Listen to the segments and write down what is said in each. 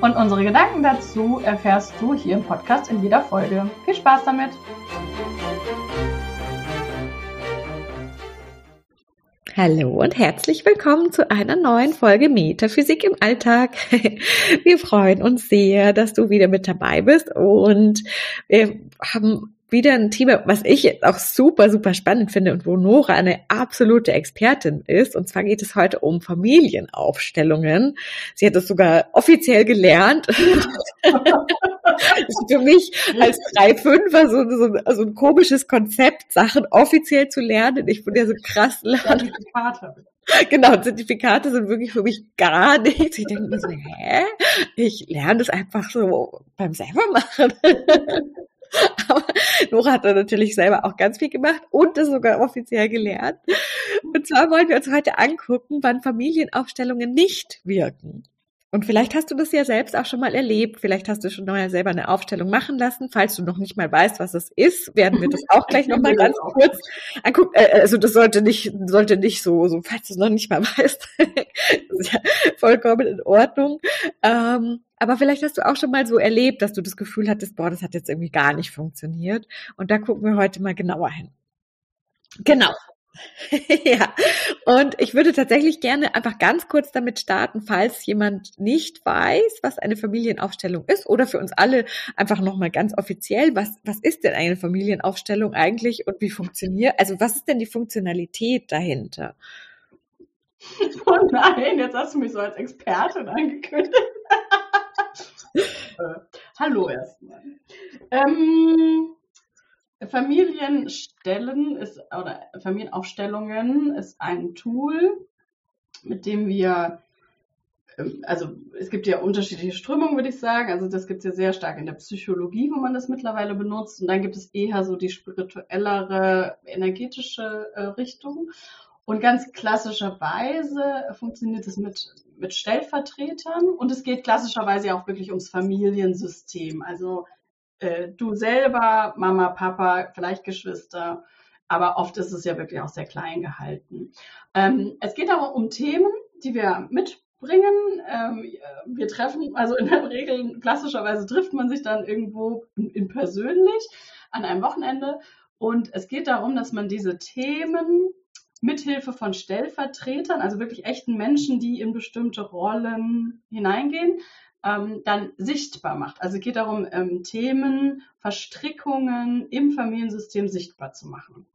Und unsere Gedanken dazu erfährst du hier im Podcast in jeder Folge. Viel Spaß damit! Hallo und herzlich willkommen zu einer neuen Folge Metaphysik im Alltag. Wir freuen uns sehr, dass du wieder mit dabei bist und wir haben wieder ein Thema, was ich jetzt auch super, super spannend finde und wo Nora eine absolute Expertin ist. Und zwar geht es heute um Familienaufstellungen. Sie hat das sogar offiziell gelernt. das ist für mich als 3-5er so, so, so ein komisches Konzept, Sachen offiziell zu lernen. Ich bin ja so krass lernen. Genau, Zertifikate sind wirklich für mich gar nichts. Ich denke mir so, hä? Ich lerne das einfach so beim selber machen. Aber Nora hat da natürlich selber auch ganz viel gemacht und das sogar offiziell gelernt. Und zwar wollen wir uns heute angucken, wann Familienaufstellungen nicht wirken. Und vielleicht hast du das ja selbst auch schon mal erlebt. Vielleicht hast du schon mal selber eine Aufstellung machen lassen. Falls du noch nicht mal weißt, was es ist, werden wir das auch gleich noch mal ganz kurz angucken. Äh, also das sollte nicht, sollte nicht so, so falls du es noch nicht mal weißt, das ist ja vollkommen in Ordnung. Ähm, aber vielleicht hast du auch schon mal so erlebt, dass du das Gefühl hattest, boah, das hat jetzt irgendwie gar nicht funktioniert. Und da gucken wir heute mal genauer hin. Genau. ja, und ich würde tatsächlich gerne einfach ganz kurz damit starten, falls jemand nicht weiß, was eine Familienaufstellung ist oder für uns alle einfach nochmal ganz offiziell, was, was ist denn eine Familienaufstellung eigentlich und wie funktioniert, also was ist denn die Funktionalität dahinter? Oh nein, jetzt hast du mich so als Expertin angekündigt. äh, hallo erstmal. Ähm, Familienstellen ist, oder Familienaufstellungen ist ein Tool, mit dem wir, ähm, also es gibt ja unterschiedliche Strömungen, würde ich sagen. Also das gibt es ja sehr stark in der Psychologie, wo man das mittlerweile benutzt. Und dann gibt es eher so die spirituellere, energetische äh, Richtung. Und ganz klassischerweise funktioniert es mit, mit Stellvertretern und es geht klassischerweise auch wirklich ums Familiensystem. Also äh, du selber, Mama, Papa, vielleicht Geschwister, aber oft ist es ja wirklich auch sehr klein gehalten. Ähm, es geht aber um Themen, die wir mitbringen. Ähm, wir treffen, also in der Regel, klassischerweise trifft man sich dann irgendwo in, in persönlich an einem Wochenende. Und es geht darum, dass man diese Themen mithilfe von Stellvertretern, also wirklich echten Menschen, die in bestimmte Rollen hineingehen, ähm, dann sichtbar macht. Also es geht darum, ähm, Themen, Verstrickungen im Familiensystem sichtbar zu machen.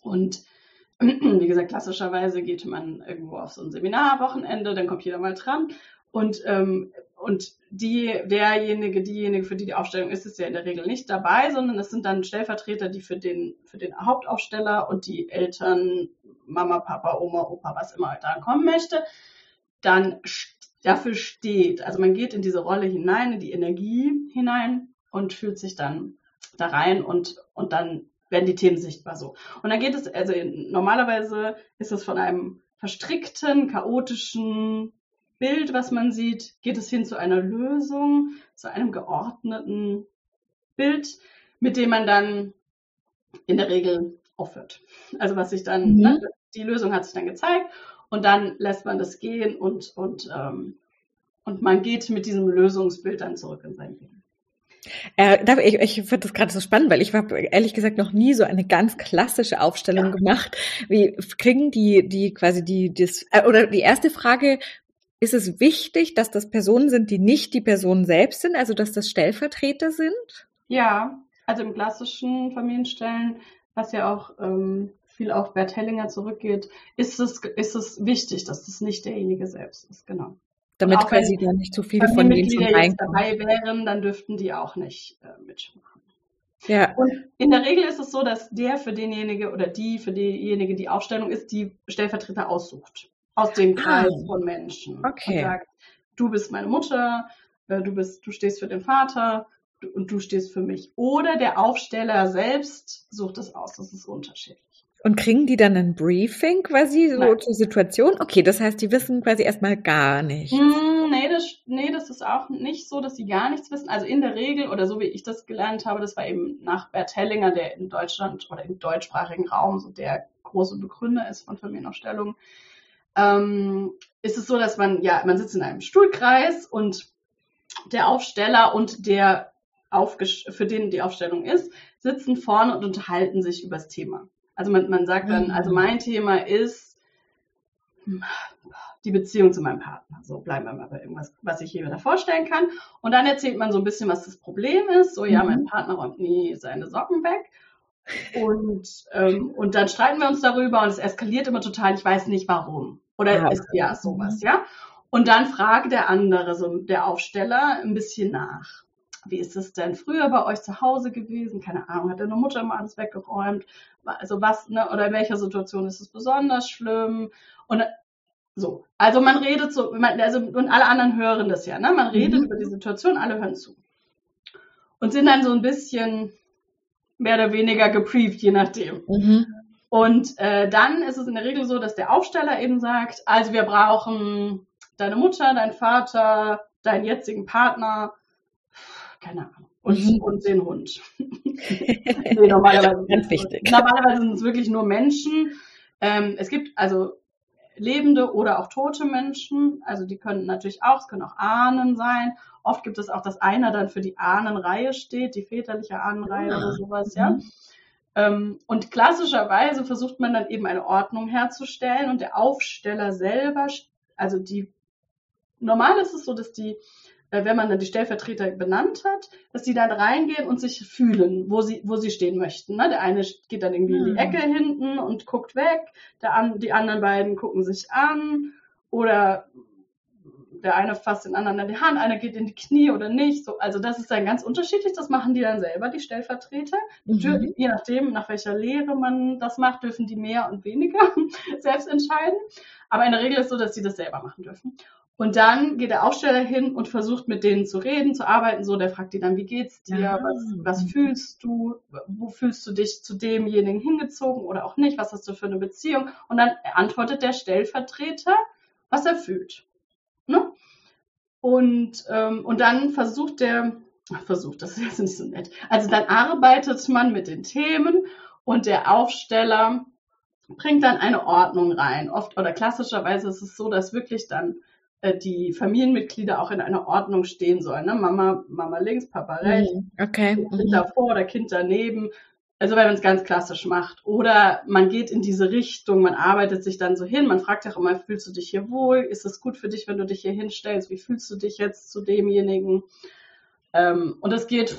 Und wie gesagt, klassischerweise geht man irgendwo auf so ein Seminarwochenende, dann kommt jeder mal dran und ähm, und die, derjenige, diejenige, für die die Aufstellung ist, ist ja in der Regel nicht dabei, sondern es sind dann Stellvertreter, die für den, für den Hauptaufsteller und die Eltern, Mama, Papa, Oma, Opa, was immer da kommen möchte, dann dafür steht. Also man geht in diese Rolle hinein, in die Energie hinein und fühlt sich dann da rein und, und dann werden die Themen sichtbar so. Und dann geht es, also normalerweise ist es von einem verstrickten, chaotischen Bild, was man sieht, geht es hin zu einer Lösung, zu einem geordneten Bild, mit dem man dann in der Regel aufhört. Also was sich dann, mhm. ne, die Lösung hat sich dann gezeigt und dann lässt man das gehen und, und, ähm, und man geht mit diesem Lösungsbild dann zurück in sein Leben. Äh, ich ich finde das gerade so spannend, weil ich habe ehrlich gesagt noch nie so eine ganz klassische Aufstellung ja. gemacht. Wie kriegen die, die quasi die, das, äh, oder die erste Frage, ist es wichtig, dass das Personen sind, die nicht die Personen selbst sind, also dass das Stellvertreter sind? Ja, also im klassischen Familienstellen, was ja auch ähm, viel auf Bert Hellinger zurückgeht, ist es, ist es wichtig, dass das nicht derjenige selbst ist, genau. Damit quasi dann nicht zu viele von denen zum jetzt dabei wären, dann dürften die auch nicht äh, mitmachen. Ja. Und in der Regel ist es so, dass der für denjenige oder die für diejenige, die Aufstellung ist, die Stellvertreter aussucht. Aus dem ah. Kreis ah. von Menschen. Okay. Und sagt, du bist meine Mutter, äh, du bist, du stehst für den Vater, und du stehst für mich. Oder der Aufsteller selbst sucht es aus. Das ist unterschiedlich. Und kriegen die dann ein Briefing quasi so Nein. zur Situation? Okay, das heißt, die wissen quasi erstmal gar nichts. Mm, nee, das, nee, das ist auch nicht so, dass sie gar nichts wissen. Also in der Regel, oder so wie ich das gelernt habe, das war eben nach Bert Hellinger, der in Deutschland oder im deutschsprachigen Raum so der große Begründer ist von Familienaufstellungen, ähm, ist es so, dass man, ja, man sitzt in einem Stuhlkreis und der Aufsteller und der Aufges für den die Aufstellung ist, sitzen vorne und unterhalten sich über das Thema. Also man, man sagt dann, Mhm. also mein Thema ist die Beziehung zu meinem Partner. So bleiben wir mal bei irgendwas, was ich hier wieder vorstellen kann. Und dann erzählt man so ein bisschen, was das Problem ist. So, ja, Mhm. mein Partner räumt nie seine Socken weg. Und, ähm, und dann streiten wir uns darüber und es eskaliert immer total. Ich weiß nicht warum. Oder Ah, es, ja, sowas, ja. Und dann fragt der andere, so der Aufsteller, ein bisschen nach. Wie ist es denn früher bei euch zu Hause gewesen? Keine Ahnung, hat deine Mutter immer alles weggeräumt? Also was, ne, oder in welcher Situation ist es besonders schlimm? Und so. Also man redet so, man, also, und alle anderen hören das ja, ne? Man redet Mhm. über die Situation, alle hören zu. Und sind dann so ein bisschen mehr oder weniger gebrieft, je nachdem. Mhm. Und äh, dann ist es in der Regel so, dass der Aufsteller eben sagt, also wir brauchen deine Mutter, dein Vater, deinen jetzigen Partner, keine Ahnung, und, Mhm. und den Hund. nee, normalerweise, Ganz wichtig. normalerweise sind es wirklich nur Menschen. Ähm, es gibt also lebende oder auch tote Menschen, also die können natürlich auch, es können auch Ahnen sein. Oft gibt es auch, dass einer dann für die Ahnenreihe steht, die väterliche Ahnenreihe Ah. oder sowas, ja. Mhm. Ähm, und klassischerweise versucht man dann eben eine Ordnung herzustellen und der Aufsteller selber, also die, normal ist es so, dass die, wenn man dann die Stellvertreter benannt hat, dass die dann reingehen und sich fühlen, wo sie, wo sie stehen möchten. Ne? Der eine geht dann irgendwie in die Mhm. Ecke hinten und guckt weg, der an, die anderen beiden gucken sich an oder der eine fasst den anderen an die Hand, einer geht in die Knie oder nicht. So, also das ist dann ganz unterschiedlich. Das machen die dann selber, die Stellvertreter. Dür- Mhm. Je nachdem, nach welcher Lehre man das macht, dürfen die mehr und weniger selbst entscheiden. Aber in der Regel ist es so, dass die das selber machen dürfen. Und dann geht der Aufsteller hin und versucht mit denen zu reden, zu arbeiten. So, der fragt die dann, wie geht's dir? Ah. Was, was fühlst du? Wo fühlst du dich zu demjenigen hingezogen oder auch nicht? Was hast du für eine Beziehung? Und dann antwortet der Stellvertreter, was er fühlt. Ne? Und, ähm, und dann versucht der, ach, versucht, das ist jetzt nicht so nett. Also dann arbeitet man mit den Themen und der Aufsteller bringt dann eine Ordnung rein. Oft oder klassischerweise ist es so, dass wirklich dann die Familienmitglieder auch in einer Ordnung stehen sollen. Ne? Mama, Mama links, Papa rechts, Mhm. Okay. Kind Mhm. davor oder Kind daneben. Also wenn man es ganz klassisch macht. Oder man geht in diese Richtung, man arbeitet sich dann so hin, man fragt ja auch immer, fühlst du dich hier wohl? Ist es gut für dich, wenn du dich hier hinstellst? Wie fühlst du dich jetzt zu demjenigen? Ähm, und das geht,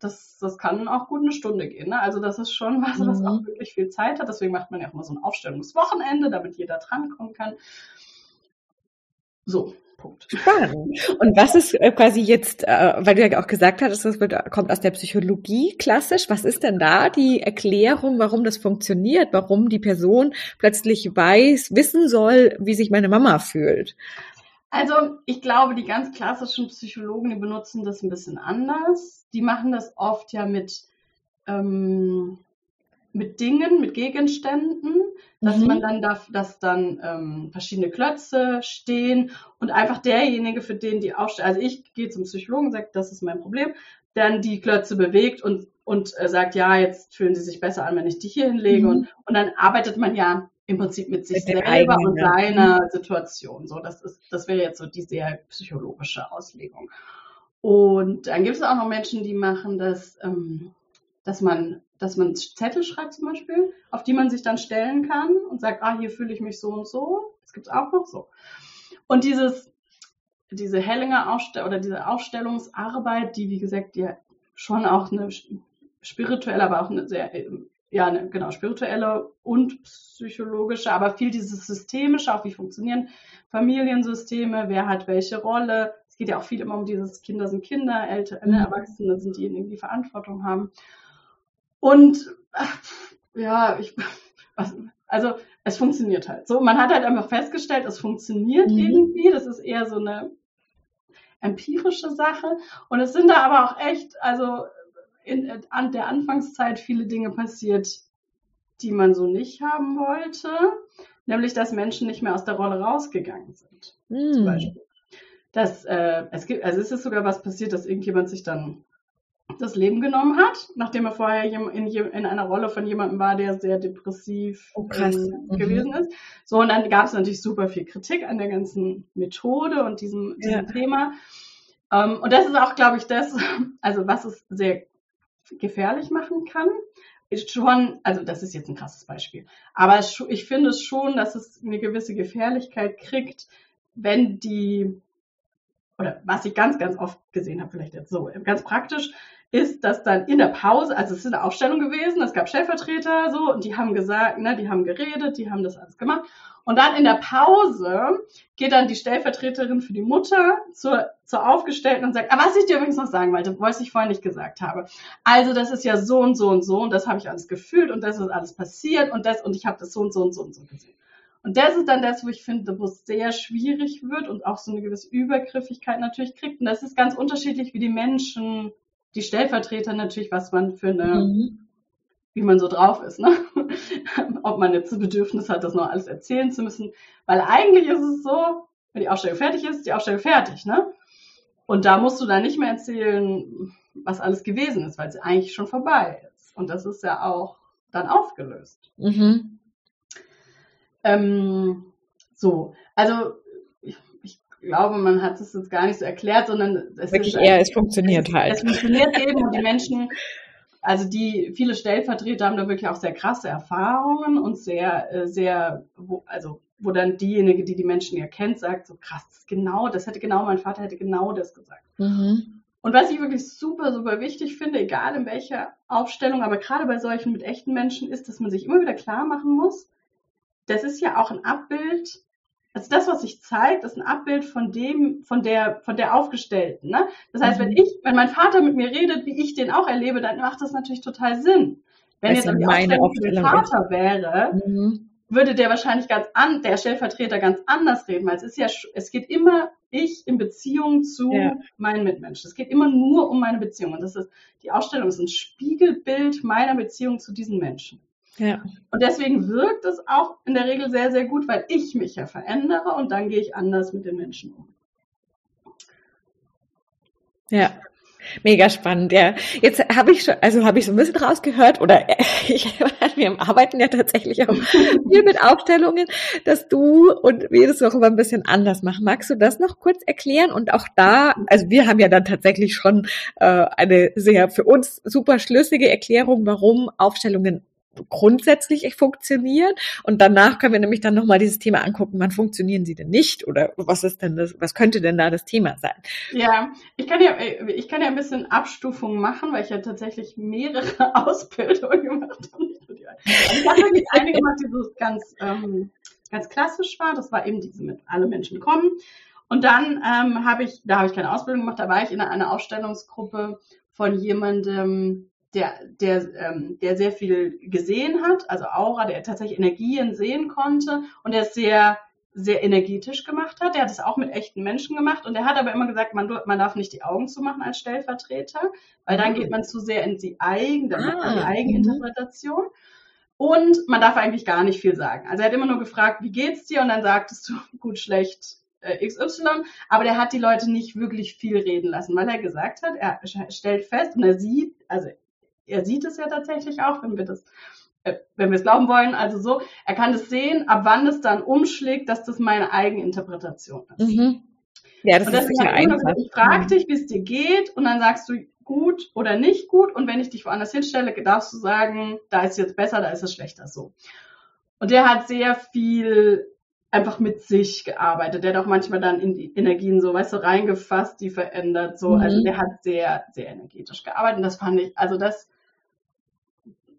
das, das kann auch gut eine Stunde gehen. Ne? Also das ist schon was, was Mhm. auch wirklich viel Zeit hat. Deswegen macht man ja auch mal so ein Aufstellungswochenende, damit jeder drankommen kann. So, Punkt. Spannend. Und was ist äh, quasi jetzt, äh, weil du ja auch gesagt hattest, das kommt aus der Psychologie klassisch. Was ist denn da die Erklärung, warum das funktioniert, warum die Person plötzlich weiß, wissen soll, wie sich meine Mama fühlt? Also ich glaube, die ganz klassischen Psychologen, die benutzen das ein bisschen anders. Die machen das oft ja mit, ähm, mit Dingen, mit Gegenständen, dass Mhm. man dann darf, dass dann ähm, verschiedene Klötze stehen und einfach derjenige, für den die aufstellen, also ich gehe zum Psychologen, sage, das ist mein Problem, dann die Klötze bewegt und, und äh, sagt, ja, jetzt fühlen sie sich besser an, wenn ich die hier hinlege. Mhm. Und, und dann arbeitet man ja im Prinzip mit sich Mit selber eigenen, und ja. seiner Situation. So, das ist, das wäre jetzt so die sehr psychologische Auslegung. Und dann gibt es auch noch Menschen, die machen das, ähm, dass man, dass man Zettel schreibt zum Beispiel, auf die man sich dann stellen kann und sagt, ah, hier fühle ich mich so und so. Das gibt es auch noch so. Und dieses, diese Hellinger Aufstell oder diese Aufstellungsarbeit, die wie gesagt ja schon auch eine spirituelle, aber auch eine sehr ja, eine, genau, spirituelle und psychologische, aber viel dieses systemische, auch wie funktionieren Familiensysteme, wer hat welche Rolle. Es geht ja auch viel immer um dieses Kinder sind Kinder, Eltern, Mhm. ne, Erwachsene sind diejenigen, die Verantwortung haben. Und ach, ja, ich, also es funktioniert halt. So, man hat halt einfach festgestellt, es funktioniert Mhm. irgendwie. Das ist eher so eine empirische Sache. Und es sind da aber auch echt, also in, an der Anfangszeit viele Dinge passiert, die man so nicht haben wollte. Nämlich, dass Menschen nicht mehr aus der Rolle rausgegangen sind. Mm. Zum Beispiel. Dass, äh, es gibt, also es ist sogar was passiert, dass irgendjemand sich dann das Leben genommen hat, nachdem er vorher in, in einer Rolle von jemandem war, der sehr depressiv oh, ähm, mhm. gewesen ist. So, und dann gab es natürlich super viel Kritik an der ganzen Methode und diesem, diesem ja. Thema. Ähm, und das ist auch, glaube ich, das, also was es sehr gefährlich machen kann, ist schon, also das ist jetzt ein krasses Beispiel, aber ich finde es schon, dass es eine gewisse Gefährlichkeit kriegt, wenn die, oder was ich ganz, ganz oft gesehen habe, vielleicht jetzt so, ganz praktisch, ist, dass dann in der Pause, also es ist eine Aufstellung gewesen, es gab Stellvertreter so und die haben gesagt, ne, die haben geredet, die haben das alles gemacht. Und dann in der Pause geht dann die Stellvertreterin für die Mutter zur, zur Aufgestellten und sagt, ah, was ich dir übrigens noch sagen wollte, was ich vorhin nicht gesagt habe. Also das ist ja so und so und so und das habe ich alles gefühlt und das ist alles passiert und das und ich habe das so und so und so und so gesehen. Und das ist dann das, wo ich finde, wo es sehr schwierig wird und auch so eine gewisse Übergriffigkeit natürlich kriegt. Und das ist ganz unterschiedlich, wie die Menschen die Stellvertreter natürlich, was man für eine, mhm. wie man so drauf ist, ne? Ob man jetzt das Bedürfnis hat, das noch alles erzählen zu müssen. Weil eigentlich ist es so, wenn die Ausstellung fertig ist, ist die Ausstellung fertig, ne? Und da musst du dann nicht mehr erzählen, was alles gewesen ist, weil es eigentlich schon vorbei ist. Und das ist ja auch dann aufgelöst. Mhm. Ähm, so, also glaube, man hat es jetzt gar nicht so erklärt, sondern es Wirklich ist eher, es funktioniert es, halt. Es funktioniert eben und die Menschen, also die viele Stellvertreter haben da wirklich auch sehr krasse Erfahrungen und sehr, äh, sehr, wo, also wo dann diejenige, die die Menschen ja kennt, sagt so krass, das genau, das hätte genau, mein Vater hätte genau das gesagt. Mhm. Und was ich wirklich super, super wichtig finde, egal in welcher Aufstellung, aber gerade bei solchen mit echten Menschen, ist, dass man sich immer wieder klar machen muss, das ist ja auch ein Abbild also das, was sich zeigt, ist ein Abbild von dem, von der, von der Aufgestellten. Ne? Das heißt, mhm. wenn ich, wenn mein Vater mit mir redet, wie ich den auch erlebe, dann macht das natürlich total Sinn. Wenn das jetzt die meine Aufstellung Vater wäre, mhm. würde der wahrscheinlich ganz an, der Stellvertreter ganz anders reden, weil es ist ja, es geht immer ich in Beziehung zu ja. meinen Mitmenschen. Es geht immer nur um meine Beziehung. Und das ist, die Ausstellung ist ein Spiegelbild meiner Beziehung zu diesen Menschen. Ja. Und deswegen wirkt es auch in der Regel sehr, sehr gut, weil ich mich ja verändere und dann gehe ich anders mit den Menschen um. Ja. Mega spannend, ja. Jetzt habe ich schon, also habe ich so ein bisschen rausgehört, oder ich, wir arbeiten ja tatsächlich auch viel mit Aufstellungen, dass du und wir das auch immer ein bisschen anders machen. Magst du das noch kurz erklären? Und auch da, also wir haben ja dann tatsächlich schon äh, eine sehr für uns super schlüssige Erklärung, warum Aufstellungen grundsätzlich funktionieren. Und danach können wir nämlich dann nochmal dieses Thema angucken, wann funktionieren sie denn nicht oder was ist denn das, was könnte denn da das Thema sein? Ja, ich kann ja, ich kann ja ein bisschen Abstufung machen, weil ich ja tatsächlich mehrere Ausbildungen gemacht habe. Also ich habe wirklich eine gemacht, die so ganz, ähm, ganz klassisch war. Das war eben diese mit alle Menschen kommen. Und dann ähm, habe ich, da habe ich keine Ausbildung gemacht, da war ich in einer Ausstellungsgruppe von jemandem, der, der, ähm, der sehr viel gesehen hat, also Aura, der tatsächlich Energien sehen konnte und der es sehr, sehr energetisch gemacht hat. Der hat es auch mit echten Menschen gemacht und der hat aber immer gesagt, man, man darf nicht die Augen zumachen als Stellvertreter, weil dann geht man zu sehr in die, Eigen, ah, die Eigeninterpretation. Und man darf eigentlich gar nicht viel sagen. Also er hat immer nur gefragt, wie geht's dir? Und dann sagtest du, gut, schlecht, äh, XY, aber der hat die Leute nicht wirklich viel reden lassen, weil er gesagt hat, er stellt fest und er sieht, also er sieht es ja tatsächlich auch, wenn wir das äh, wenn wir es glauben wollen, also so, er kann es sehen, ab wann es dann umschlägt, dass das meine Eigeninterpretation ist. Mhm. Ja, das, und ist sicher halt einfach. Ich frage mhm. dich, wie es dir geht, und dann sagst du gut oder nicht gut, und wenn ich dich woanders hinstelle, darfst du sagen, da ist es jetzt besser, da ist es schlechter so. Und der hat sehr viel einfach mit sich gearbeitet. Der hat auch manchmal dann in die Energien so, weißt du, reingefasst, die verändert, so. Also mhm. Also der hat sehr, sehr energetisch gearbeitet. Und das fand ich, also das,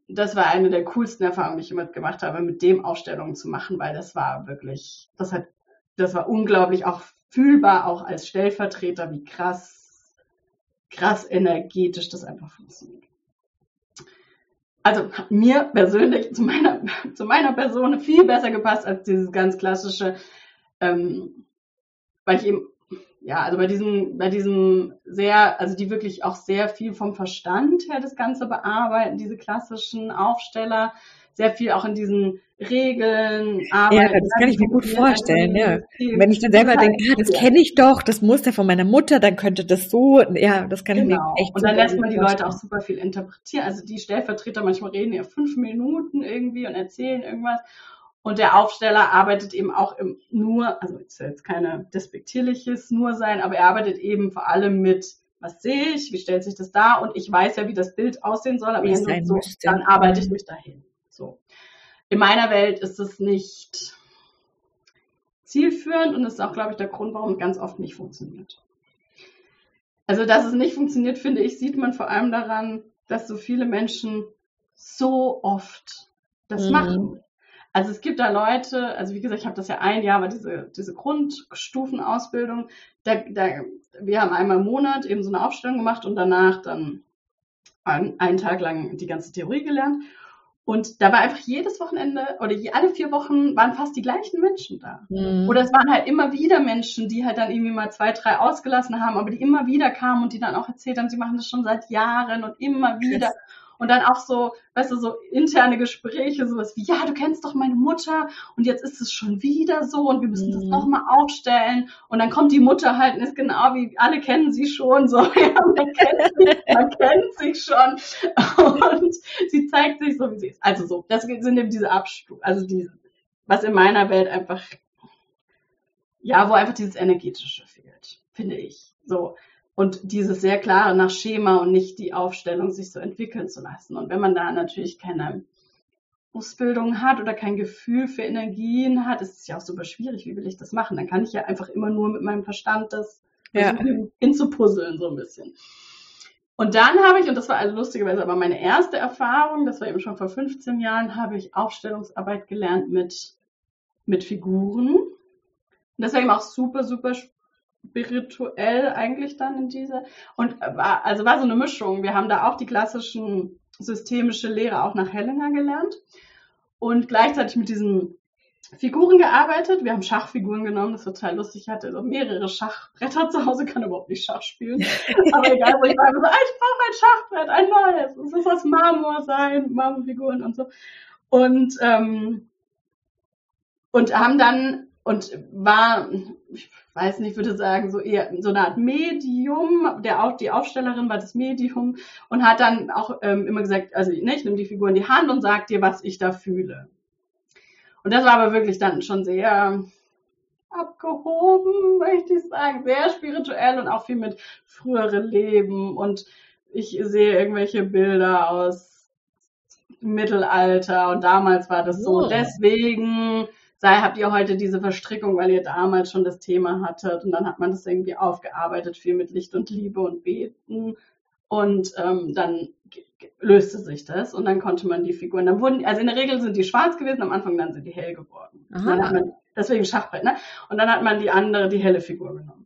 das war eine der coolsten Erfahrungen, die ich immer gemacht habe, mit dem Ausstellungen zu machen, weil das war wirklich, das hat, das war unglaublich auch fühlbar, auch als Stellvertreter, wie krass, krass energetisch das einfach funktioniert. Also hat mir persönlich zu meiner, zu meiner Person viel besser gepasst als dieses ganz klassische, ähm, weil ich eben ja, also bei diesem, bei diesem sehr, also die wirklich auch sehr viel vom Verstand her das Ganze bearbeiten, diese klassischen Aufsteller, sehr viel auch in diesen Regeln arbeiten. Ja, das kann ich mir gut vorstellen, ja. Wenn ich dann selber denke, ah, das kenne ich doch, das muss ja von meiner Mutter, dann könnte das so, ja, das kann genau. ich mir genau. echt Und dann lässt man die Leute auch super viel interpretieren. Also die Stellvertreter manchmal reden ja fünf Minuten irgendwie und erzählen irgendwas. Und der Aufsteller arbeitet eben auch im nur, also ist jetzt keine despektierliches nur sein, aber er arbeitet eben vor allem mit was sehe ich, wie stellt sich das dar und ich weiß ja, wie das Bild aussehen soll, aber so, dann arbeite ich mich dahin. So. In meiner Welt ist es nicht zielführend und das ist auch, glaube ich, der Grund, warum es ganz oft nicht funktioniert. Also, dass es nicht funktioniert, finde ich, sieht man vor allem daran, dass so viele Menschen so oft das mhm. machen. Also es gibt da Leute, also wie gesagt, ich habe das ja ein Jahr, aber diese, diese Grundstufenausbildung, da, da, wir haben einmal im Monat eben so eine Aufstellung gemacht und danach dann einen, einen Tag lang die ganze Theorie gelernt. Und da war einfach jedes Wochenende oder alle vier Wochen waren fast die gleichen Menschen da. Mhm. Oder es waren halt immer wieder Menschen, die halt dann irgendwie mal zwei, drei ausgelassen haben, aber die immer wieder kamen und die dann auch erzählt haben, sie machen das schon seit Jahren und immer wieder. Krass. Und dann auch so, weißt du, so interne Gespräche, sowas wie, ja, du kennst doch meine Mutter und jetzt ist es schon wieder so und wir müssen mhm. das nochmal aufstellen. Und dann kommt die Mutter halt und ist genau wie, alle kennen sie schon, so, ja, man kennt, sich, man kennt sich schon. Und sie zeigt sich so, wie sie ist. Also so, das sind eben diese Abstufungen, also diese, was in meiner Welt einfach, ja, wo einfach dieses Energetische fehlt, finde ich. So, und dieses sehr klare nach Schema und nicht die Aufstellung sich so entwickeln zu lassen. Und wenn man da natürlich keine Ausbildung hat oder kein Gefühl für Energien hat, ist es ja auch super schwierig, wie will ich das machen? Dann kann ich ja einfach immer nur mit meinem Verstand das ja. hinzupuzzeln, so ein bisschen. Und dann habe ich, und das war also lustigerweise aber meine erste Erfahrung, das war eben schon vor 15 Jahren, habe ich Aufstellungsarbeit gelernt mit, mit Figuren. Und das war eben auch super, super spirituell eigentlich dann in dieser. Und war, also war so eine Mischung. Wir haben da auch die klassischen systemische Lehre auch nach Hellinger gelernt und gleichzeitig mit diesen Figuren gearbeitet. Wir haben Schachfiguren genommen, das war total lustig. Ich hatte so mehrere Schachbretter zu Hause, kann überhaupt nicht Schach spielen. Aber egal, wo ich war, so, ah, ich brauche ein Schachbrett, ein neues. Es muss aus Marmor sein, Marmorfiguren und so. Und, ähm, und haben dann, und war, weiß nicht, würde sagen, so eher so eine Art Medium. Der auch die Aufstellerin war das Medium und hat dann auch ähm, immer gesagt, also ne, ich nehme die Figur in die Hand und sag dir, was ich da fühle. Und das war aber wirklich dann schon sehr abgehoben, möchte ich sagen, sehr spirituell und auch viel mit früheren Leben und ich sehe irgendwelche Bilder aus Mittelalter und damals war das so. Oh. Deswegen sei, habt ihr heute diese Verstrickung, weil ihr damals schon das Thema hattet und dann hat man das irgendwie aufgearbeitet, viel mit Licht und Liebe und Beten und ähm, dann löste sich das und dann konnte man die Figuren, dann wurden, also in der Regel sind die schwarz gewesen, am Anfang dann sind die hell geworden. Man, deswegen Schachbrett, ne? Und dann hat man die andere, die helle Figur genommen.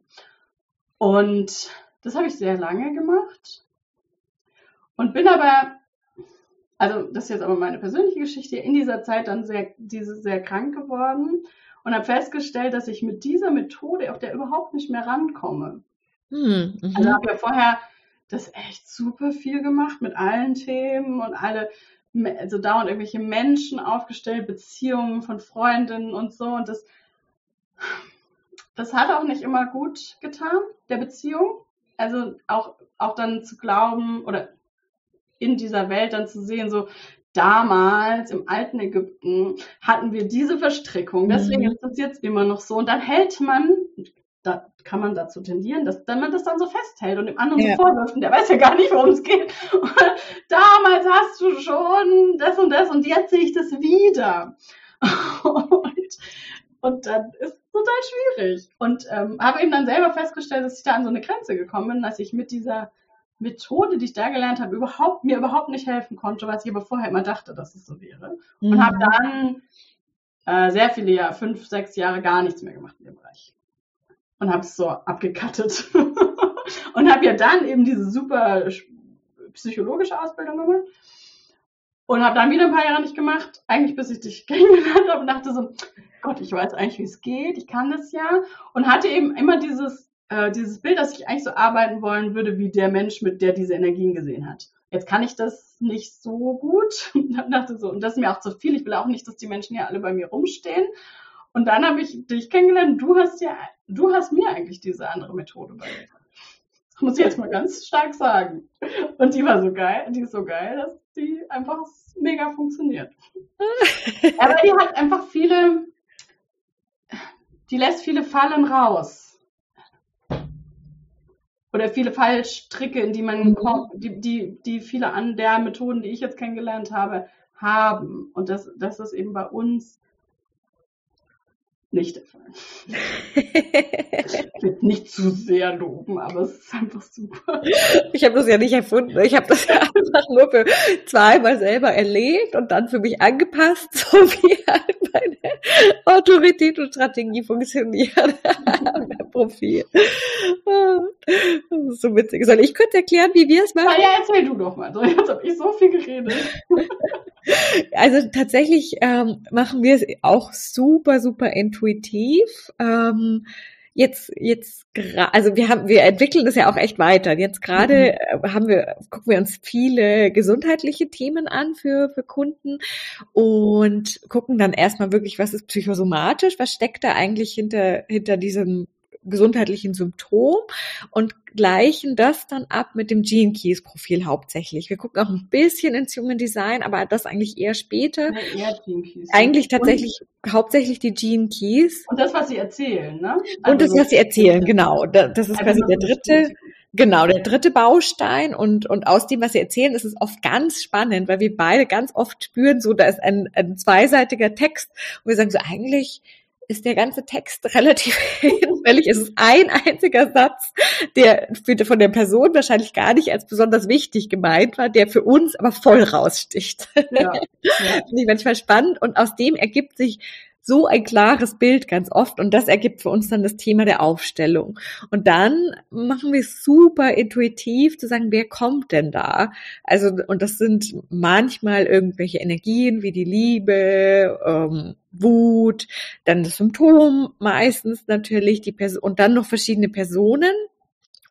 Und das habe ich sehr lange gemacht und bin aber also das ist jetzt aber meine persönliche Geschichte, in dieser Zeit dann sehr, diese sehr krank geworden und habe festgestellt, dass ich mit dieser Methode auf der überhaupt nicht mehr rankomme. Hm, mhm. Also habe ja vorher das echt super viel gemacht mit allen Themen und alle, also dauernd irgendwelche Menschen aufgestellt, Beziehungen von Freundinnen und so und das, das hat auch nicht immer gut getan, der Beziehung. Also auch, auch dann zu glauben oder in dieser Welt dann zu sehen, so damals im alten Ägypten hatten wir diese Verstrickung, deswegen mhm. ist das jetzt immer noch so. Und dann hält man, da kann man dazu tendieren, dass dann man das dann so festhält und dem anderen ja. so vorwirft und der weiß ja gar nicht, worum es geht. Und damals hast du schon das und das und jetzt sehe ich das wieder. Und, und dann ist es total schwierig. Und ähm, habe eben dann selber festgestellt, dass ich da an so eine Grenze gekommen bin, dass ich mit dieser Methode, die ich da gelernt habe, überhaupt, mir überhaupt nicht helfen konnte, was ich aber vorher immer dachte, dass es so wäre. Mhm. Und habe dann äh, sehr viele Jahre, fünf, sechs Jahre gar nichts mehr gemacht in dem Bereich. Und habe es so abgekattet. und habe ja dann eben diese super psychologische Ausbildung gemacht. Und habe dann wieder ein paar Jahre nicht gemacht, eigentlich bis ich dich kennengelernt habe und dachte so, Gott, ich weiß eigentlich, wie es geht, ich kann das ja. Und hatte eben immer dieses äh, dieses Bild, dass ich eigentlich so arbeiten wollen würde, wie der Mensch, mit der diese Energien gesehen hat. Jetzt kann ich das nicht so gut. Und dann dachte so, und das ist mir auch zu viel. Ich will auch nicht, dass die Menschen hier alle bei mir rumstehen. Und dann habe ich dich kennengelernt. Du hast ja, du hast mir eigentlich diese andere Methode beigebracht. Das muss ich jetzt mal ganz stark sagen. Und die war so geil, die ist so geil, dass die einfach mega funktioniert. Aber die hat einfach viele, die lässt viele Fallen raus. Oder viele Fallstricke, in die man mhm. kommt, die, die, die viele an der Methoden, die ich jetzt kennengelernt habe, haben. Und das, das ist eben bei uns nicht der Fall. ich will nicht zu sehr loben, aber es ist einfach super. Ich habe das ja nicht erfunden. Ich habe das ja einfach nur für zweimal selber erlebt und dann für mich angepasst, so wie halt meine Autorität und Strategie funktionieren. mein Profil. Das ist so witzig. Soll ich kurz erklären, wie wir es machen? Ja, ja, erzähl du doch mal. So, jetzt habe ich so viel geredet. Also tatsächlich ähm, machen wir es auch super, super intuitiv. Ähm, jetzt, jetzt, also wir haben, wir entwickeln das ja auch echt weiter. Jetzt gerade mhm. Äh, haben wir, gucken wir uns viele gesundheitliche Themen an für, für Kunden und gucken dann erstmal wirklich, was ist psychosomatisch, was steckt da eigentlich hinter, hinter diesem gesundheitlichen Symptom und gleichen das dann ab mit dem Gene Keys Profil hauptsächlich. Wir gucken auch ein bisschen ins Human Design, aber das eigentlich eher später. Ja, eher Gene Keys. Eigentlich tatsächlich und, hauptsächlich die Gene Keys. Und das, was sie erzählen, ne? Also und das, was sie erzählen, genau. Das ist also quasi der dritte. Genau, der dritte Baustein und, und aus dem, was Sie erzählen, ist es oft ganz spannend, weil wir beide ganz oft spüren, so da ist ein, ein zweiseitiger Text und wir sagen so, eigentlich ist der ganze Text relativ hinfällig. Es ist ein einziger Satz, der von der Person wahrscheinlich gar nicht als besonders wichtig gemeint war, der für uns aber voll raussticht. Ja, ja. Finde ich manchmal spannend und aus dem ergibt sich so ein klares Bild ganz oft und das ergibt für uns dann das Thema der Aufstellung. Und dann machen wir es super intuitiv zu sagen, wer kommt denn da? Also, und das sind manchmal irgendwelche Energien wie die Liebe, ähm, Wut, dann das Symptom meistens natürlich die Person und dann noch verschiedene Personen,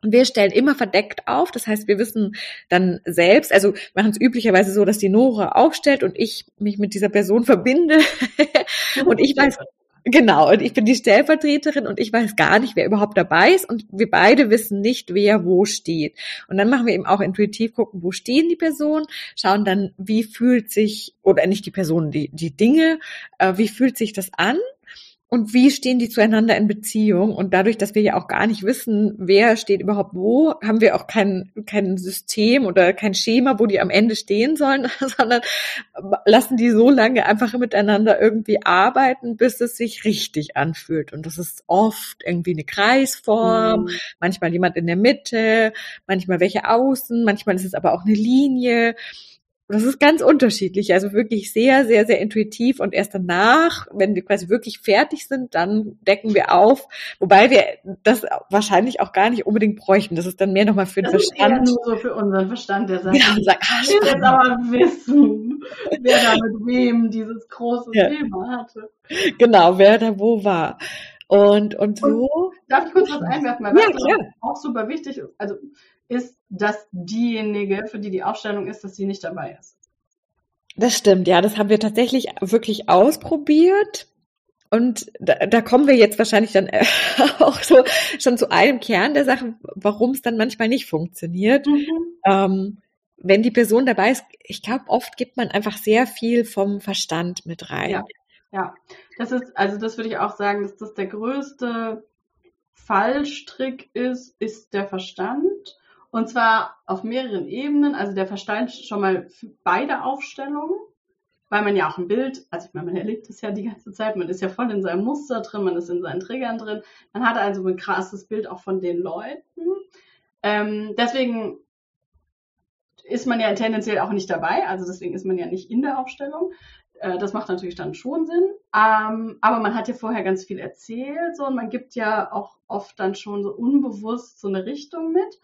und wir stellen immer verdeckt auf. Das heißt, wir wissen dann selbst, also machen es üblicherweise so, dass die Nora aufstellt und ich mich mit dieser Person verbinde. und ich weiß, genau, und ich bin die Stellvertreterin und ich weiß gar nicht, wer überhaupt dabei ist. Und wir beide wissen nicht, wer wo steht. Und dann machen wir eben auch intuitiv gucken, wo stehen die Personen, schauen dann, wie fühlt sich, oder nicht die Personen, die, die Dinge, äh, wie fühlt sich das an? Und wie stehen die zueinander in Beziehung? Und dadurch, dass wir ja auch gar nicht wissen, wer steht überhaupt wo, haben wir auch kein, kein System oder kein Schema, wo die am Ende stehen sollen, sondern lassen die so lange einfach miteinander irgendwie arbeiten, bis es sich richtig anfühlt. Und das ist oft irgendwie eine Kreisform, mhm. manchmal jemand in der Mitte, manchmal welche außen, manchmal ist es aber auch eine Linie. Das ist ganz unterschiedlich, also wirklich sehr, sehr, sehr intuitiv und erst danach, wenn wir quasi wirklich fertig sind, dann decken wir auf, wobei wir das wahrscheinlich auch gar nicht unbedingt bräuchten. Das ist dann mehr nochmal für den das Verstand. Ist eher nur so für unseren Verstand, der sagt, ja, sagt ah, ich will jetzt aber wissen, wer da mit wem dieses große ja. Thema hatte. Genau, wer da wo war. Und, und so. Und darf ich kurz was einwerfen? Weil ja, was auch super wichtig ist. Also ist, dass diejenige, für die die Aufstellung ist, dass sie nicht dabei ist. Das stimmt, ja, das haben wir tatsächlich wirklich ausprobiert. Und da, da kommen wir jetzt wahrscheinlich dann äh, auch so schon zu einem Kern der Sache, warum es dann manchmal nicht funktioniert. Mhm. Ähm, wenn die Person dabei ist, ich glaube, oft gibt man einfach sehr viel vom Verstand mit rein. Ja, ja. Das ist, also das würde ich auch sagen, dass das der größte Fallstrick ist, ist der Verstand. Und zwar auf mehreren Ebenen. Also der Verstand schon mal beide Aufstellungen, weil man ja auch ein Bild, also ich meine, man erlebt es ja die ganze Zeit, man ist ja voll in seinem Muster drin, man ist in seinen Triggern drin. Man hat also ein krasses Bild auch von den Leuten. Ähm, deswegen ist man ja tendenziell auch nicht dabei, also deswegen ist man ja nicht in der Aufstellung. Äh, das macht natürlich dann schon Sinn. Ähm, aber man hat ja vorher ganz viel erzählt so, und man gibt ja auch oft dann schon so unbewusst so eine Richtung mit.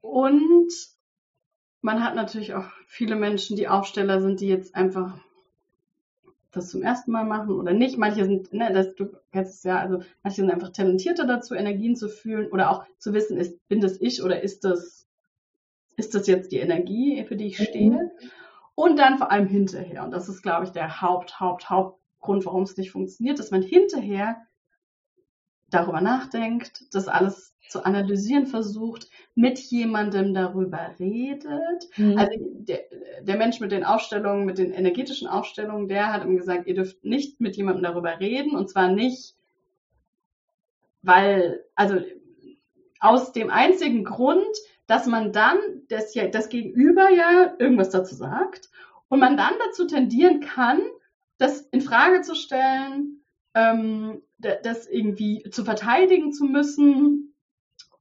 Und man hat natürlich auch viele Menschen, die Aufsteller sind, die jetzt einfach das zum ersten Mal machen oder nicht. Manche sind, ne, das, du kennst es ja, also manche sind einfach talentierter dazu, Energien zu fühlen oder auch zu wissen, ist, bin das ich oder ist das, ist das jetzt die Energie, für die ich stehe? Mhm. Und dann vor allem hinterher. Und das ist, glaube ich, der Haupt, Haupt, Hauptgrund, warum es nicht funktioniert, dass man hinterher darüber nachdenkt, das alles zu analysieren versucht, mit jemandem darüber redet. Mhm. Also der, der, Mensch mit den Aufstellungen, mit den energetischen Aufstellungen, der hat ihm gesagt, ihr dürft nicht mit jemandem darüber reden und zwar nicht, weil, also aus dem einzigen Grund, dass man dann das, ja, das Gegenüber ja irgendwas dazu sagt und man dann dazu tendieren kann, das in Frage zu stellen, ähm, das irgendwie zu verteidigen zu müssen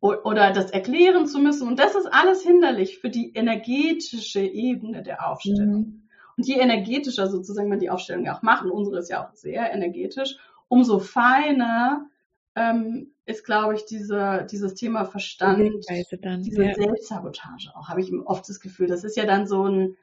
oder das erklären zu müssen. Und das ist alles hinderlich für die energetische Ebene der Aufstellung. Mhm. Und je energetischer sozusagen man die Aufstellung ja auch macht, und unsere ist ja auch sehr energetisch, umso feiner ähm, ist, glaube ich, diese, dieses Thema Verstand, dann, diese ja. Selbstsabotage auch, habe ich oft das Gefühl. Das ist ja dann so ein,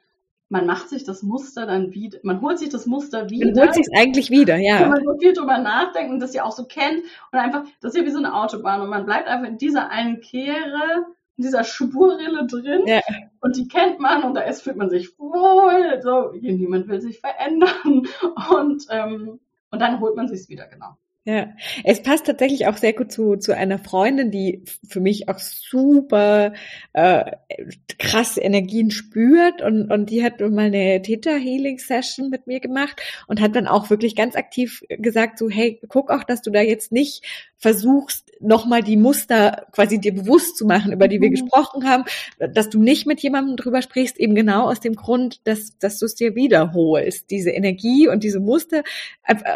man macht sich das Muster dann wieder, man holt sich das Muster wieder. Man holt sich eigentlich wieder, ja. Wenn man so viel drüber nachdenkt und das ja auch so kennt und einfach, das ist ja wie so eine Autobahn und man bleibt einfach in dieser einen Kehre, in dieser Spurrille drin ja. und die kennt man und da ist, fühlt man sich wohl, so, niemand will sich verändern und, ähm, und dann holt man sich's wieder, genau. Ja, es passt tatsächlich auch sehr gut zu, zu einer Freundin, die für mich auch super äh, krasse Energien spürt und, und die hat mal eine Theta Healing Session mit mir gemacht und hat dann auch wirklich ganz aktiv gesagt so, hey, guck auch, dass du da jetzt nicht versuchst, nochmal die Muster quasi dir bewusst zu machen, über die wir mhm. gesprochen haben, dass du nicht mit jemandem drüber sprichst, eben genau aus dem Grund, dass, dass du es dir wiederholst, diese Energie und diese Muster,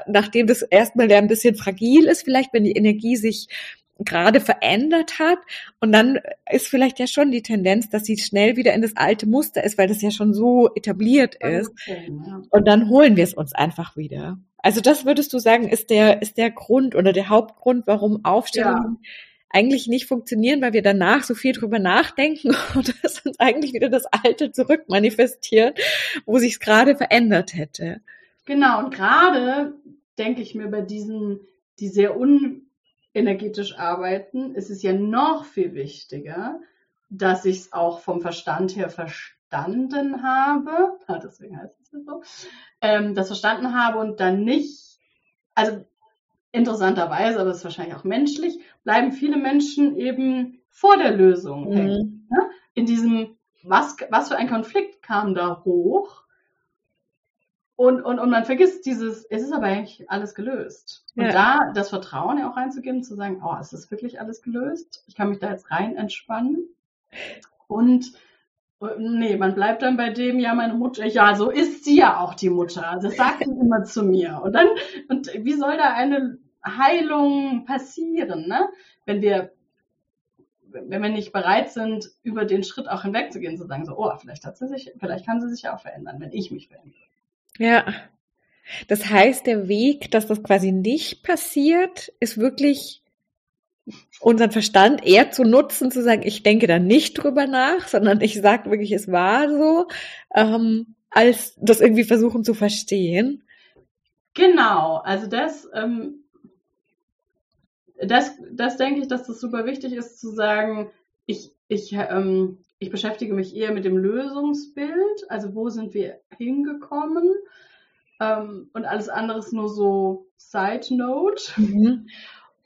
nachdem das erstmal ja ein bisschen fragil ist, vielleicht, wenn die Energie sich gerade verändert hat. Und dann ist vielleicht ja schon die Tendenz, dass sie schnell wieder in das alte Muster ist, weil das ja schon so etabliert ist. Und dann holen wir es uns einfach wieder. Also das würdest du sagen, ist der, ist der Grund oder der Hauptgrund, warum Aufstellungen ja. eigentlich nicht funktionieren, weil wir danach so viel drüber nachdenken und es uns eigentlich wieder das Alte zurückmanifestiert, wo sich es gerade verändert hätte. Genau, und gerade denke ich mir bei diesen, die sehr unenergetisch arbeiten, ist es ja noch viel wichtiger, dass ich es auch vom Verstand her verstanden habe, ah, deswegen heißt es ja so, ähm, das verstanden habe und dann nicht, also interessanterweise, aber das ist wahrscheinlich auch menschlich, bleiben viele Menschen eben vor der Lösung mhm. hängen. Ne? In diesem, was, was für ein Konflikt kam da hoch? Und, und, und man vergisst dieses, es ist aber eigentlich alles gelöst. Und ja. da das Vertrauen ja auch reinzugeben, zu sagen, oh, es ist wirklich alles gelöst. Ich kann mich da jetzt rein entspannen. Und Nee, man bleibt dann bei dem, ja, meine Mutter, ja, so ist sie ja auch die Mutter. Das sagt sie immer zu mir. Und dann, und wie soll da eine Heilung passieren, ne? Wenn wir, wenn wir nicht bereit sind, über den Schritt auch hinwegzugehen, zu sagen, so, oh, vielleicht hat sie sich, vielleicht kann sie sich ja auch verändern, wenn ich mich verändere. Ja. Das heißt, der Weg, dass das quasi nicht passiert, ist wirklich unseren Verstand eher zu nutzen, zu sagen, ich denke da nicht drüber nach, sondern ich sage wirklich, es war so, ähm, als das irgendwie versuchen zu verstehen. Genau, also das, ähm, das, das denke ich, dass das super wichtig ist zu sagen, ich, ich, ähm, ich beschäftige mich eher mit dem Lösungsbild, also wo sind wir hingekommen ähm, und alles andere ist nur so Side Note. Mhm.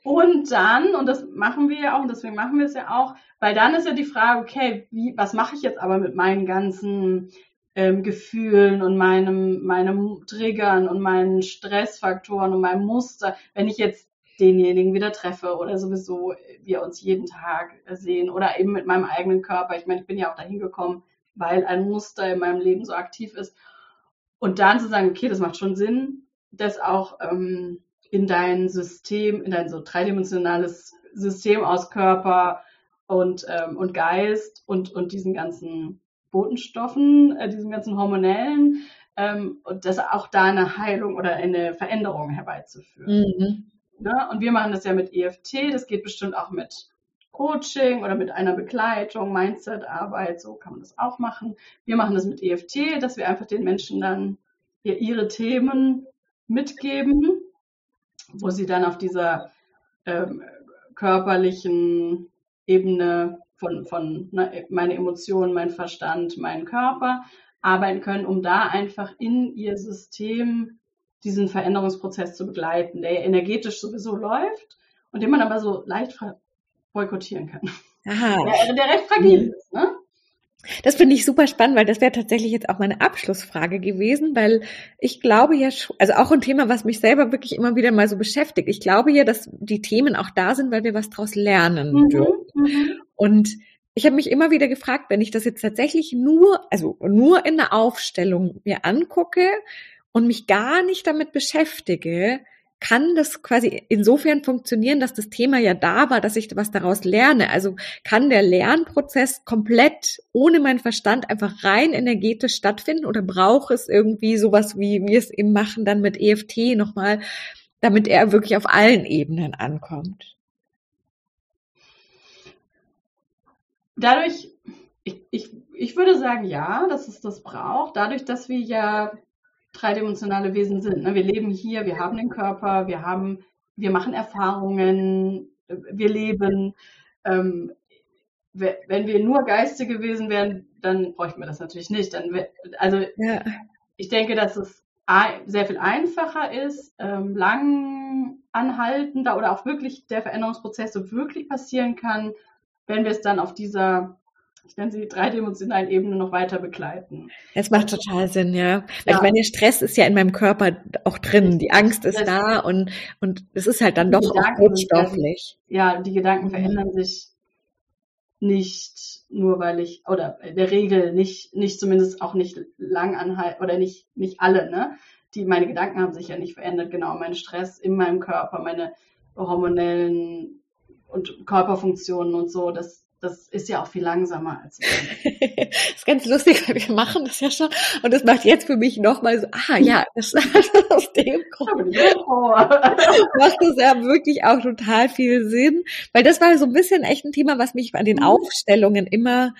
Und dann, und das machen wir ja auch, und deswegen machen wir es ja auch, weil dann ist ja die Frage, okay, wie, was mache ich jetzt aber mit meinen ganzen ähm, Gefühlen und meinem, meinem Triggern und meinen Stressfaktoren und meinem Muster, wenn ich jetzt denjenigen wieder treffe oder sowieso wir uns jeden Tag sehen oder eben mit meinem eigenen Körper. Ich meine, ich bin ja auch dahin gekommen, weil ein Muster in meinem Leben so aktiv ist. Und dann zu sagen, okay, das macht schon Sinn, das auch ähm, in dein System, in dein so dreidimensionales System aus Körper und, ähm, und Geist und, und diesen ganzen Botenstoffen, äh, diesen ganzen hormonellen, ähm, und das auch da eine Heilung oder eine Veränderung herbeizuführen. Mhm. Ne? Und wir machen das ja mit EFT, das geht bestimmt auch mit Coaching oder mit einer Begleitung, Mindset-Arbeit, so kann man das auch machen. Wir machen das mit EFT, dass wir einfach den Menschen dann ihre Themen mitgeben, wo sie dann auf dieser ähm, körperlichen Ebene von, von ne, meine Emotionen, mein Verstand, mein Körper arbeiten können, um da einfach in ihr System diesen Veränderungsprozess zu begleiten, der energetisch sowieso läuft und den man aber so leicht boykottieren kann. Aha. Der, der recht fragil mhm. ist, ne? Das finde ich super spannend, weil das wäre tatsächlich jetzt auch meine Abschlussfrage gewesen, weil ich glaube ja, also auch ein Thema, was mich selber wirklich immer wieder mal so beschäftigt. Ich glaube ja, dass die Themen auch da sind, weil wir was draus lernen mhm, dürfen. Mhm. Und ich habe mich immer wieder gefragt, wenn ich das jetzt tatsächlich nur, also nur in der Aufstellung mir angucke und mich gar nicht damit beschäftige, kann das quasi insofern funktionieren, dass das Thema ja da war, dass ich was daraus lerne. Also kann der Lernprozess komplett ohne meinen Verstand einfach rein energetisch stattfinden oder braucht es irgendwie sowas, wie wir es eben machen, dann mit EFT nochmal, damit er wirklich auf allen Ebenen ankommt? Dadurch, ich, ich, ich würde sagen, ja, dass es das braucht. Dadurch, dass wir ja dreidimensionale Wesen sind. Ne? Wir leben hier, wir haben den Körper, wir haben, wir machen Erfahrungen, wir leben. Ähm, wenn wir nur geistige Wesen wären, dann bräuchten wir das natürlich nicht. Dann, also ja. ich denke, dass es sehr viel einfacher ist, ähm, lang anhaltender oder auch wirklich der Veränderungsprozess so wirklich passieren kann, wenn wir es dann auf dieser ich nenne sie dreidimensionalen Ebene noch weiter begleiten. Es macht total Sinn, ja. Weil ja. ich meine, Stress ist ja in meinem Körper auch drin. Die Angst ist das da und, und es ist halt dann doch auch stofflich. Ja, die Gedanken mhm. verändern sich nicht nur weil ich, oder in der Regel nicht, nicht zumindest auch nicht lang anhalten, oder nicht, nicht alle, ne? Die, meine Gedanken haben sich ja nicht verändert, genau. Mein Stress in meinem Körper, meine hormonellen und Körperfunktionen und so, das, das ist ja auch viel langsamer als wir. das ist ganz lustig, weil wir machen das ja schon. Und das macht jetzt für mich nochmal so, ah ja, das aus dem Grund macht das ja wirklich auch total viel Sinn. Weil das war so ein bisschen echt ein Thema, was mich an den mhm. Aufstellungen immer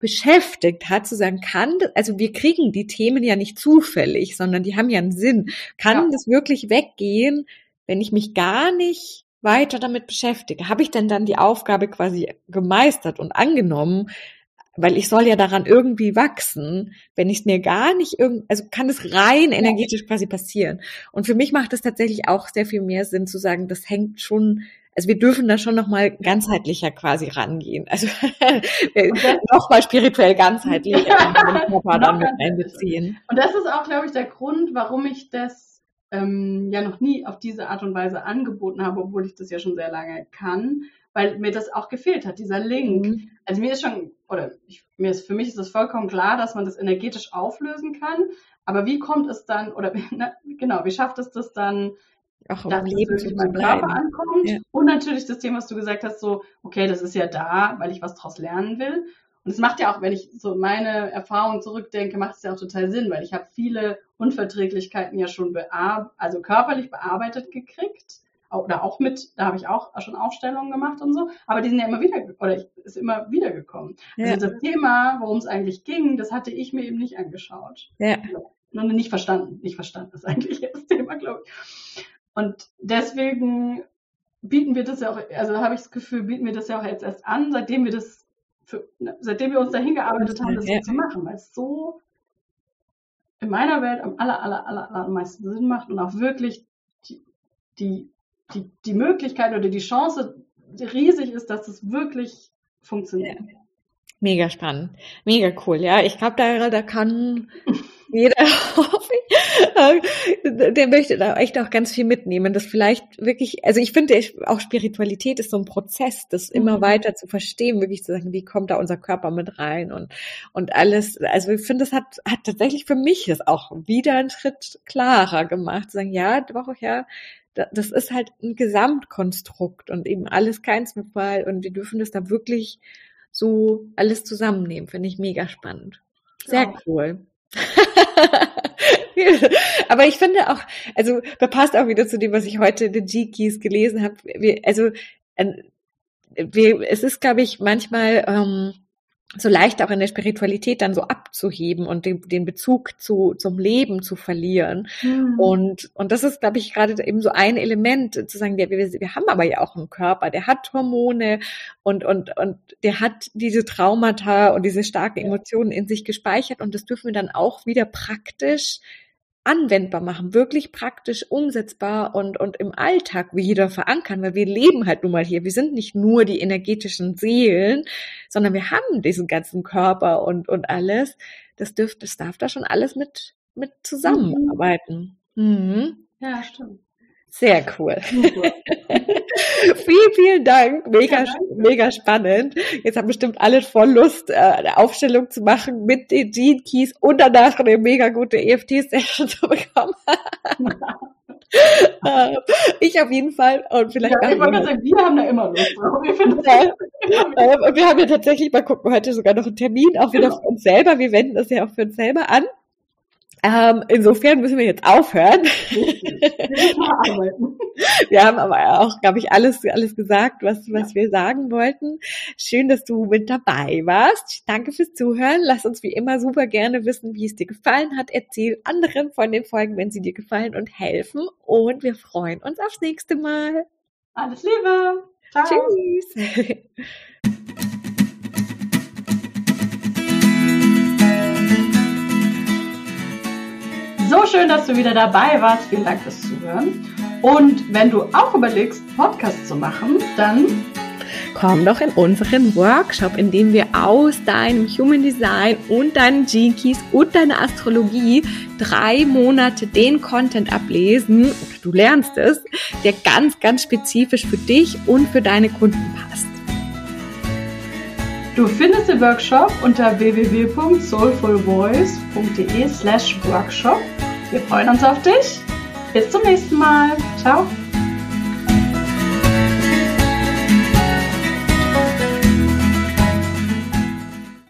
beschäftigt hat, zu sagen, kann, also wir kriegen die Themen ja nicht zufällig, sondern die haben ja einen Sinn. Kann ja. das wirklich weggehen, wenn ich mich gar nicht weiter damit beschäftige? Habe ich denn dann die Aufgabe quasi gemeistert und angenommen? Weil ich soll ja daran irgendwie wachsen, wenn ich es mir gar nicht irgend, also kann es rein energetisch quasi passieren. Und für mich macht es tatsächlich auch sehr viel mehr Sinn zu sagen, das hängt schon also wir dürfen da schon nochmal ganzheitlicher quasi rangehen. Also nochmal spirituell ganzheitlich den Körper dann mit einbeziehen. Und das ist auch, glaube ich, der Grund, warum ich das ähm, ja noch nie auf diese Art und Weise angeboten habe, obwohl ich das ja schon sehr lange kann, weil mir das auch gefehlt hat, dieser Link. Mhm. Also mir ist schon, oder ich, mir ist, für mich ist es vollkommen klar, dass man das energetisch auflösen kann, aber wie kommt es dann, oder na, genau, wie schafft es das dann, Ach, dass es wirklich beim Körper ankommt? Ja. Und natürlich das Thema, was du gesagt hast, so, okay, das ist ja da, weil ich was draus lernen will. Und es macht ja auch, wenn ich so meine Erfahrungen zurückdenke, macht es ja auch total Sinn, weil ich habe viele Unverträglichkeiten ja schon bear also körperlich bearbeitet gekriegt. Oder auch mit, da habe ich auch schon Aufstellungen gemacht und so, aber die sind ja immer wieder, oder ich, ist immer wieder gekommen. Ja. Also das Thema, worum es eigentlich ging, das hatte ich mir eben nicht angeschaut. Ja. Nur nicht verstanden. Nicht verstanden ist eigentlich das Thema, glaube ich. Und deswegen bieten wir das ja auch, also habe ich das Gefühl, bieten wir das ja auch jetzt erst an, seitdem wir das für, seitdem wir uns dahin gearbeitet haben, das ja. zu machen, weil es so in meiner Welt am aller, aller, aller, aller meisten Sinn macht und auch wirklich die, die, die, die Möglichkeit oder die Chance riesig ist, dass es wirklich funktioniert. Mega spannend, mega cool. Ja, ich glaube, da, da kann jeder, hoffe ich, der möchte da echt auch ganz viel mitnehmen. Das vielleicht wirklich, also ich finde auch Spiritualität ist so ein Prozess, das immer mhm. weiter zu verstehen, wirklich zu sagen, wie kommt da unser Körper mit rein und, und alles. Also ich finde, das hat, hat tatsächlich für mich das auch wieder einen Schritt klarer gemacht. Zu sagen, ja, doch, ja, das ist halt ein Gesamtkonstrukt und eben alles kein Zufall und wir dürfen das da wirklich so alles zusammennehmen. Finde ich mega spannend. Sehr ja. cool. Aber ich finde auch, also da passt auch wieder zu dem, was ich heute in den G-Keys gelesen habe. Wir, also wir, es ist, glaube ich, manchmal ähm, so leicht auch in der Spiritualität dann so abzuheben und den, den Bezug zu, zum Leben zu verlieren. Mhm. Und, und das ist, glaube ich, gerade eben so ein Element, zu sagen, wir, wir, wir haben aber ja auch einen Körper, der hat Hormone und, und, und der hat diese Traumata und diese starken Emotionen in sich gespeichert und das dürfen wir dann auch wieder praktisch anwendbar machen, wirklich praktisch umsetzbar und, und im Alltag wieder verankern, weil wir leben halt nun mal hier. Wir sind nicht nur die energetischen Seelen, sondern wir haben diesen ganzen Körper und, und alles. Das dürfte, das darf da schon alles mit, mit zusammenarbeiten. Mhm. Ja, stimmt. Sehr cool. vielen, vielen Dank. Mega, ja, mega spannend. Jetzt haben bestimmt alle voll Lust, äh, eine Aufstellung zu machen mit den Gene Keys und danach eine mega gute EFT-Session zu bekommen. Äh, ich auf jeden Fall und vielleicht ja, ich sagen, wir haben da immer Lust drauf. Wir, ja. und wir haben ja tatsächlich, mal gucken, heute sogar noch einen Termin, auch wieder genau. für uns selber. Wir wenden das ja auch für uns selber an. Ähm, insofern müssen wir jetzt aufhören. wir haben aber auch, glaube ich, alles, alles gesagt, was, was wir sagen wollten. Schön, dass du mit dabei warst. Danke fürs Zuhören. Lass uns wie immer super gerne wissen, wie es dir gefallen hat. Erzähl anderen von den Folgen, wenn sie dir gefallen und helfen. Und wir freuen uns aufs nächste Mal. Alles Liebe. Ciao. Tschüss. schön, dass du wieder dabei warst. Vielen Dank fürs Zuhören. Und wenn du auch überlegst, Podcast zu machen, dann komm doch in unseren Workshop, in dem wir aus deinem Human Design und deinen Gene Keys und deiner Astrologie drei Monate den Content ablesen, oder du lernst es, der ganz, ganz spezifisch für dich und für deine Kunden passt. Du findest den Workshop unter www.soulfulvoice.de slash workshop. Wir freuen uns auf dich. Bis zum nächsten Mal. Ciao.